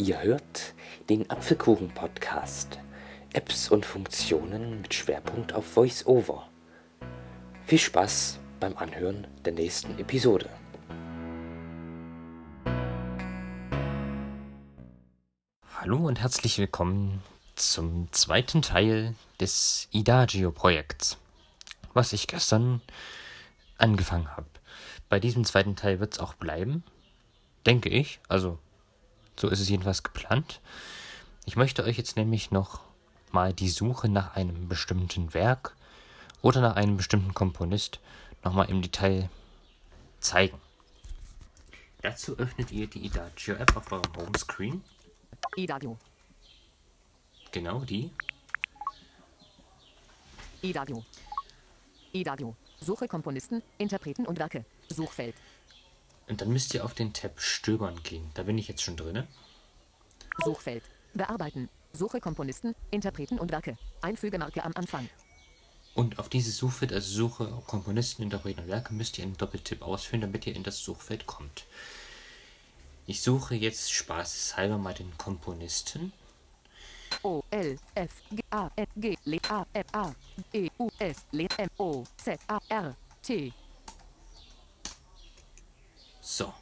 Ihr hört den Apfelkuchen-Podcast. Apps und Funktionen mit Schwerpunkt auf VoiceOver. Viel Spaß beim Anhören der nächsten Episode. Hallo und herzlich willkommen zum zweiten Teil des Idagio-Projekts, was ich gestern angefangen habe. Bei diesem zweiten Teil wird es auch bleiben, denke ich. Also so ist es jedenfalls geplant. Ich möchte euch jetzt nämlich noch mal die Suche nach einem bestimmten Werk oder nach einem bestimmten Komponist nochmal im Detail zeigen. Dazu öffnet ihr die Idagio App auf eurem Homescreen. Idagio. Genau die. Idagio. Idagio. Suche Komponisten, Interpreten und Werke. Suchfeld. Und dann müsst ihr auf den Tab Stöbern gehen. Da bin ich jetzt schon drin. Suchfeld. Bearbeiten. Suche Komponisten, Interpreten und Werke. Einfügemarke am Anfang. Und auf dieses Suchfeld, also Suche Komponisten, Interpreten und Werke, müsst ihr einen Doppeltipp ausführen, damit ihr in das Suchfeld kommt. Ich suche jetzt spaßeshalber mal den Komponisten. O L F G A F G L A F A E U S L M O Z A R T. So.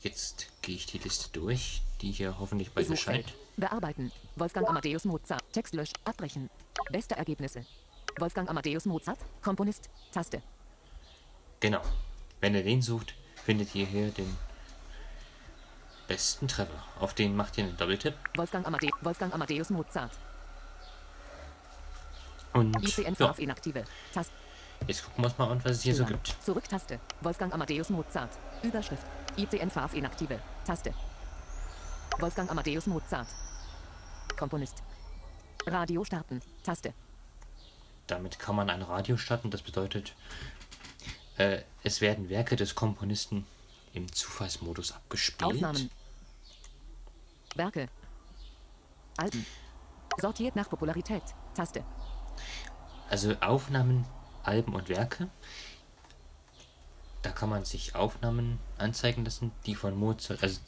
Jetzt gehe ich die Liste durch, die hier hoffentlich bald Suchfeld. erscheint. Bearbeiten. Wolfgang Amadeus Mozart. Text lösch. Abbrechen. Beste Ergebnisse. Wolfgang Amadeus Mozart. Komponist. Taste. Genau. Wenn ihr den sucht, findet ihr hier den besten Treffer. Auf den macht ihr einen Doppeltipp. Wolfgang, Amade Wolfgang Amadeus Mozart. Und ICN ja, auf inaktive. Taste. Jetzt gucken wir uns mal an, was es hier so gibt. Zurücktaste. Wolfgang Amadeus Mozart. Überschrift. ICN auf inaktive. Taste. Wolfgang Amadeus Mozart. Komponist. Radio starten. Taste. Damit kann man ein Radio starten. Das bedeutet, äh, es werden Werke des Komponisten im Zufallsmodus abgespielt. Aufnahmen. Werke. Alben. Sortiert nach Popularität. Taste. Also Aufnahmen, Alben und Werke. Da kann man sich Aufnahmen anzeigen lassen, die von Mozart, also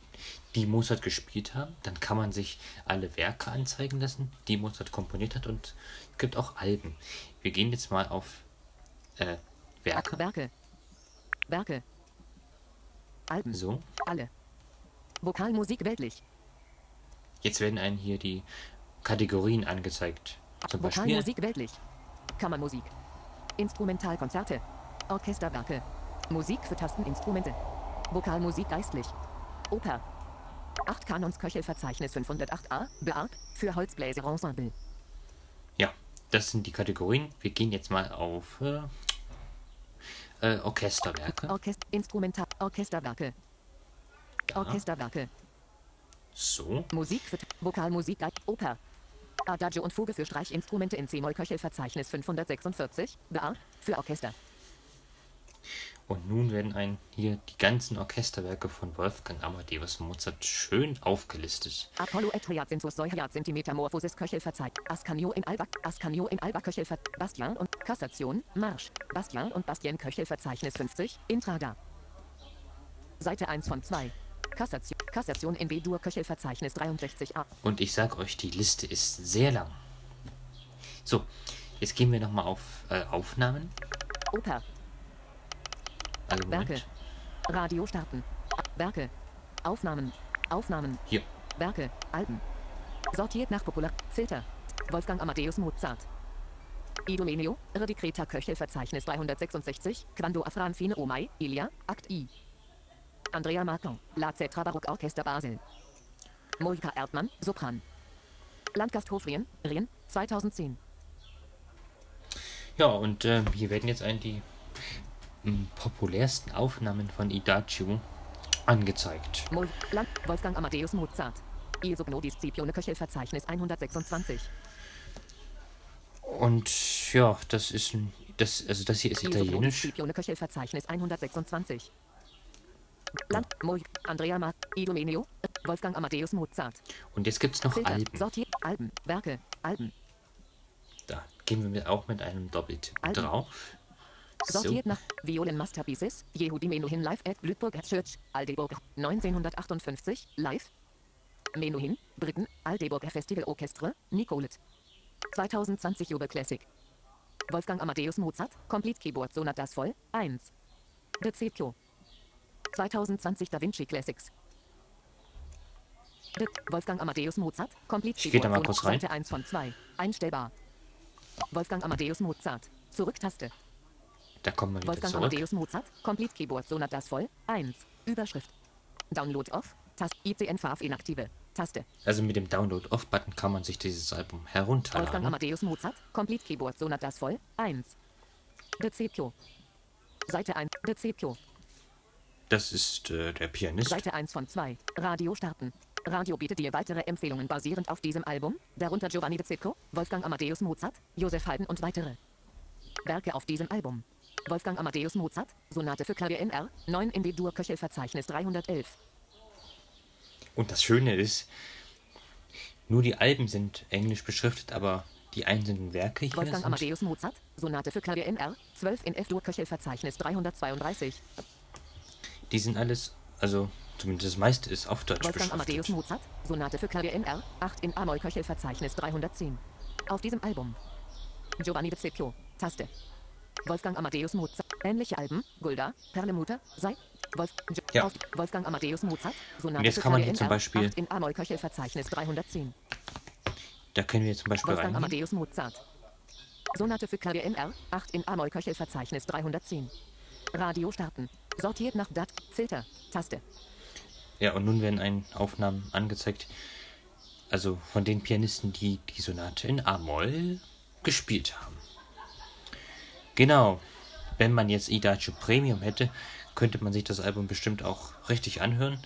die Mozart gespielt haben. Dann kann man sich alle Werke anzeigen lassen, die Mozart komponiert hat. Und es gibt auch Alben. Wir gehen jetzt mal auf äh, Werke. Werke. Werke. Alben. So. Alle. Vokalmusik weltlich. Jetzt werden einem hier die Kategorien angezeigt. Zum Beispiel Vokalmusik weltlich. Kammermusik. Instrumentalkonzerte. Orchesterwerke. Musik für Tasteninstrumente. Vokalmusik geistlich. Oper. 8 Kanons Köchelverzeichnis 508a. Bearg. Für Holzbläserensemble. Ja, das sind die Kategorien. Wir gehen jetzt mal auf äh, äh, Orchesterwerke. Orchest Instrumental Orchesterwerke. Da. Orchesterwerke. So. Musik für Vokalmusik. Oper. Adagio und Fuge für Streichinstrumente in C-Moll Köchelverzeichnis 546. Bearg. Für Orchester. Und nun werden ein hier die ganzen Orchesterwerke von Wolfgang Amadeus Mozart schön aufgelistet. Apollo et Hyacinthus Soi Hyacinthi Metamorphosis Köchelverzeit. Ascanio in Alba, Ascanio in Alba Köchelver, Bastian und Kassation, Marsch. Bastian und Bastien Köchelverzeichnis 50, Intrada. Seite 1 von 2. Kassation, Kassation in B-Dur Köchelverzeichnis 63a. Und ich sag euch, die Liste ist sehr lang. So, jetzt gehen wir nochmal auf äh, Aufnahmen. Oper, Also. Werke. Radio starten. Werke. Aufnahmen. Aufnahmen. Hier. Werke. Alben. Sortiert nach Popular. Filter. Wolfgang Amadeus Mozart. Idomeneo, Redikreta Köchelverzeichnis 366, Quando Afran Fine Omai, Ilia, Akt I. Andrea Martin, La Cetra Barock Orchester Basel. Moika Erdmann, Sopran. Landgasthof Rien, Rien, 2010. Ja, und äh, hier werden jetzt ein die m, populärsten Aufnahmen von Idagio angezeigt. Mol Land Wolfgang Amadeus Mozart. Il Sogno Scipione Köchelverzeichnis 126. Und ja, das ist ein, das, also das hier ist Il Sogno italienisch. Scipione Köchelverzeichnis 126. Land Mol Andrea Mar Idomeneo, Wolfgang Amadeus Mozart. Und jetzt gibt es noch Filter. Alben. Sortiert. Alben. Werke. Alben. Da gehen wir mit, auch mit einem Doppeltipp Alben. drauf. So. Sortiert nach Violen Masterpieces, Yehudi Menuhin Live at Blütburg Church, Aldeburg, 1958, live, Menuhin, Britten, Aldeburger Festival Orchestre, Nicolet. 2020 Jube Classic. Wolfgang Amadeus Mozart, Complete Keyboard Sonatas voll, 1. De Cecchio. 2020 Da Vinci Classics. Wolfgang Amadeus Mozart, Complete Ich geh da mal kurz rein. Seite 1 von 2. Einstellbar. Wolfgang Amadeus Mozart. Zurücktaste. Da kommen wir wieder Wolfgang zurück. Amadeus Mozart, Complete Keyboard Sonatas voll, 1. Überschrift. Download off, Taste, ICN Farf inaktive, Taste. Also mit dem Download-Off-Button kann man sich dieses Album Wolfgang herunterladen. Amadeus Mozart, Complete Keyboard Sonatas voll, 1. De Cecchio. Seite 1, De Cecchio. Das ist äh, der Pianist. Seite 1 von 2. Radio starten. Radio bietet dir weitere Empfehlungen basierend auf diesem Album, darunter Giovanni de Cecco, Wolfgang Amadeus Mozart, Josef Haydn und weitere. Werke auf diesem Album. Wolfgang Amadeus Mozart, Sonate für Klavier in R, 9 in D-Dur Köchelverzeichnis 311. Und das Schöne ist, nur die Alben sind englisch beschriftet, aber die einzelnen Werke hier Wolfgang. Amadeus Mozart, Sonate für Klavier in R, 12 in F-Dur Köchelverzeichnis 332. Die sind alles, also zumindest das meiste ist auf Deutsch Wolfgang Amadeus. Mozart, Sonate für Klavier in R, 8 in A-Moll Köchelverzeichnis 310. Auf diesem Album. Giovanni de Cecchio, Taste. Wolfgang Amadeus Mozart, ähnliche Alben, Gulda, Perlemutter, Sei, Wolf, Ja. auf, Wolfgang Amadeus Mozart, Sonate Und jetzt für kann man hier zum Beispiel- 8 in A-Moll Köchelverzeichnis 310. Da können wir zum Beispiel Wolfgang rein. Amadeus Mozart. Sonate für Klavier in R, 8 in A-Moll Köchelverzeichnis 310. Radio starten. Sortiert nach DAT, Filter, Taste. Ja, und nun werden ein Aufnahmen angezeigt, also von den Pianisten, die die Sonate in A-Moll gespielt haben. Genau, wenn man jetzt Idaccio Premium hätte, könnte man sich das Album bestimmt auch richtig anhören,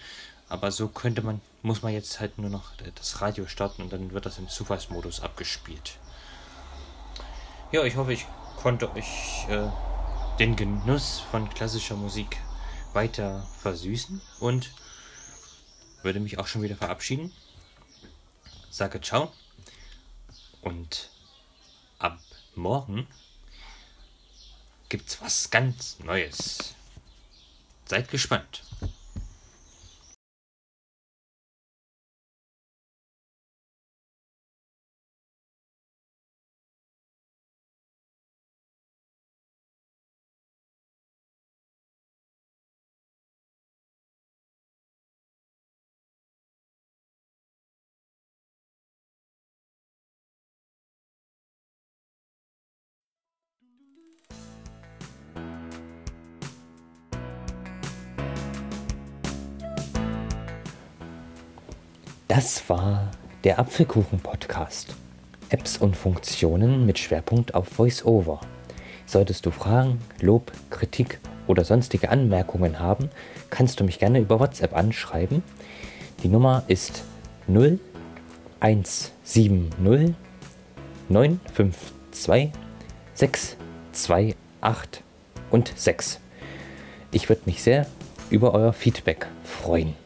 aber so könnte man, muss man jetzt halt nur noch das Radio starten und dann wird das im Zufallsmodus abgespielt. Ja, ich hoffe, ich konnte euch äh, den Genuss von klassischer Musik weiter versüßen und würde mich auch schon wieder verabschieden. Sage ciao und ab morgen gibt's was ganz Neues. Seid gespannt. Das war der Apfelkuchen-Podcast. Apps und Funktionen mit Schwerpunkt auf VoiceOver. Solltest du Fragen, Lob, Kritik oder sonstige Anmerkungen haben, kannst du mich gerne über WhatsApp anschreiben. Die Nummer ist 0170 952 628 und 6. Ich würde mich sehr über euer Feedback freuen.